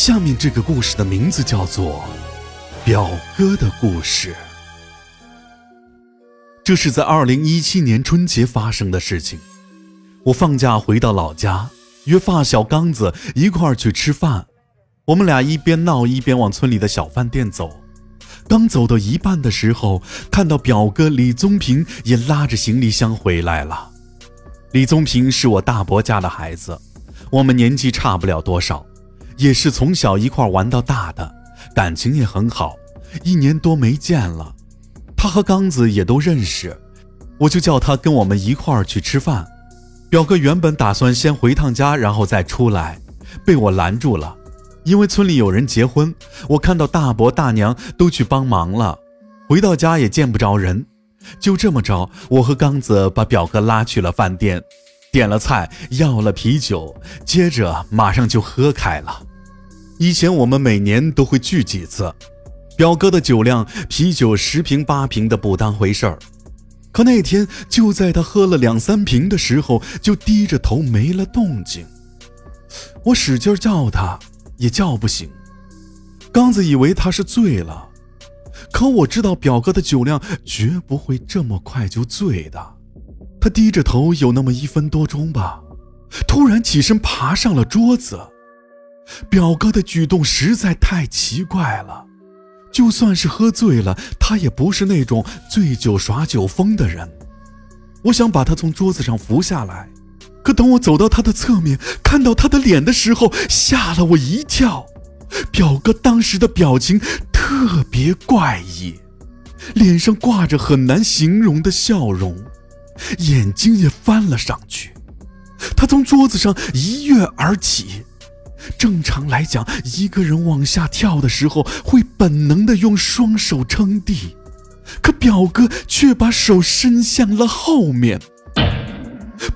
下面这个故事的名字叫做《表哥的故事》。这是在二零一七年春节发生的事情。我放假回到老家，约发小刚子一块儿去吃饭。我们俩一边闹一边往村里的小饭店走。刚走到一半的时候，看到表哥李宗平也拉着行李箱回来了。李宗平是我大伯家的孩子，我们年纪差不了多少，也是从小一块玩到大的，感情也很好。一年多没见了，他和刚子也都认识，我就叫他跟我们一块儿去吃饭。表哥原本打算先回趟家，然后再出来，被我拦住了。因为村里有人结婚，我看到大伯大娘都去帮忙了，回到家也见不着人。就这么着，我和刚子把表哥拉去了饭店，点了菜，要了啤酒，接着马上就喝开了。以前我们每年都会聚几次，表哥的酒量，啤酒十瓶八瓶的不当回事儿。可那天就在他喝了两三瓶的时候，就低着头没了动静。我使劲叫他。也叫不醒，刚子以为他是醉了，可我知道表哥的酒量绝不会这么快就醉的。他低着头，有那么一分多钟吧，突然起身爬上了桌子。表哥的举动实在太奇怪了，就算是喝醉了，他也不是那种醉酒耍酒疯的人。我想把他从桌子上扶下来。可等我走到他的侧面，看到他的脸的时候，吓了我一跳。表哥当时的表情特别怪异，脸上挂着很难形容的笑容，眼睛也翻了上去。他从桌子上一跃而起。正常来讲，一个人往下跳的时候，会本能的用双手撑地，可表哥却把手伸向了后面。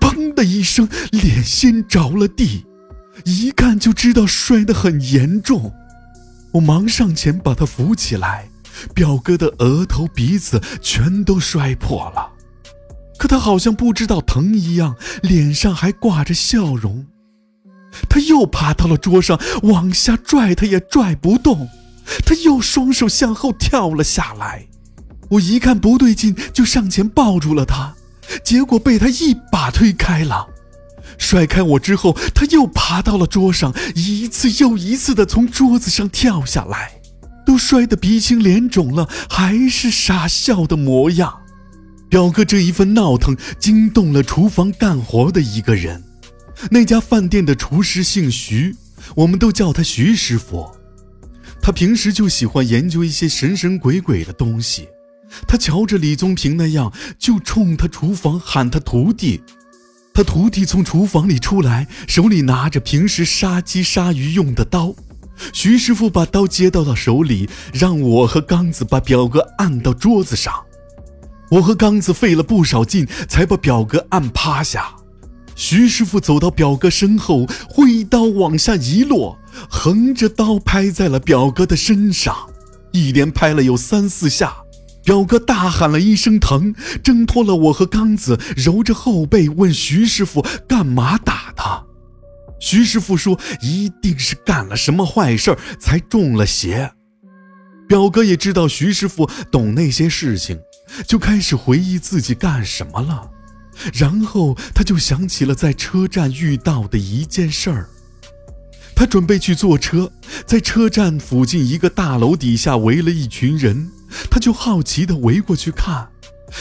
砰的一声，脸先着了地，一看就知道摔得很严重。我忙上前把他扶起来，表哥的额头、鼻子全都摔破了，可他好像不知道疼一样，脸上还挂着笑容。他又爬到了桌上，往下拽他也拽不动，他又双手向后跳了下来。我一看不对劲，就上前抱住了他。结果被他一把推开了，甩开我之后，他又爬到了桌上，一次又一次的从桌子上跳下来，都摔得鼻青脸肿了，还是傻笑的模样。表哥这一份闹腾惊动了厨房干活的一个人，那家饭店的厨师姓徐，我们都叫他徐师傅。他平时就喜欢研究一些神神鬼鬼的东西。他瞧着李宗平那样，就冲他厨房喊他徒弟。他徒弟从厨房里出来，手里拿着平时杀鸡杀鱼用的刀。徐师傅把刀接到了手里，让我和刚子把表哥按到桌子上。我和刚子费了不少劲，才把表哥按趴下。徐师傅走到表哥身后，挥刀往下一落，横着刀拍在了表哥的身上，一连拍了有三四下。表哥大喊了一声疼，挣脱了我和刚子，揉着后背问徐师傅干嘛打他。徐师傅说一定是干了什么坏事才中了邪。表哥也知道徐师傅懂那些事情，就开始回忆自己干什么了。然后他就想起了在车站遇到的一件事儿。他准备去坐车，在车站附近一个大楼底下围了一群人。他就好奇地围过去看，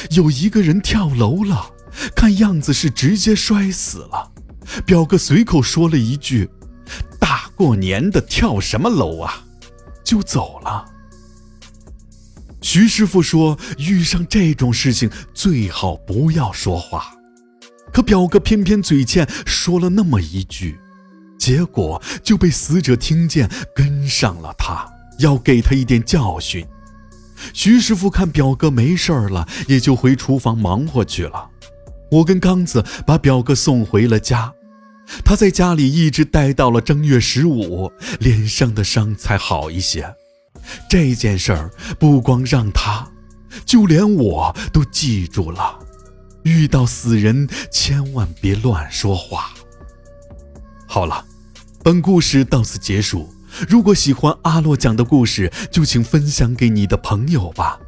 有一个人跳楼了，看样子是直接摔死了。表哥随口说了一句：“大过年的跳什么楼啊？”就走了。徐师傅说：“遇上这种事情最好不要说话。”可表哥偏偏嘴欠，说了那么一句，结果就被死者听见，跟上了他，要给他一点教训。徐师傅看表哥没事了，也就回厨房忙活去了。我跟刚子把表哥送回了家，他在家里一直待到了正月十五，脸上的伤才好一些。这件事儿不光让他，就连我都记住了。遇到死人千万别乱说话。好了，本故事到此结束。如果喜欢阿洛讲的故事，就请分享给你的朋友吧。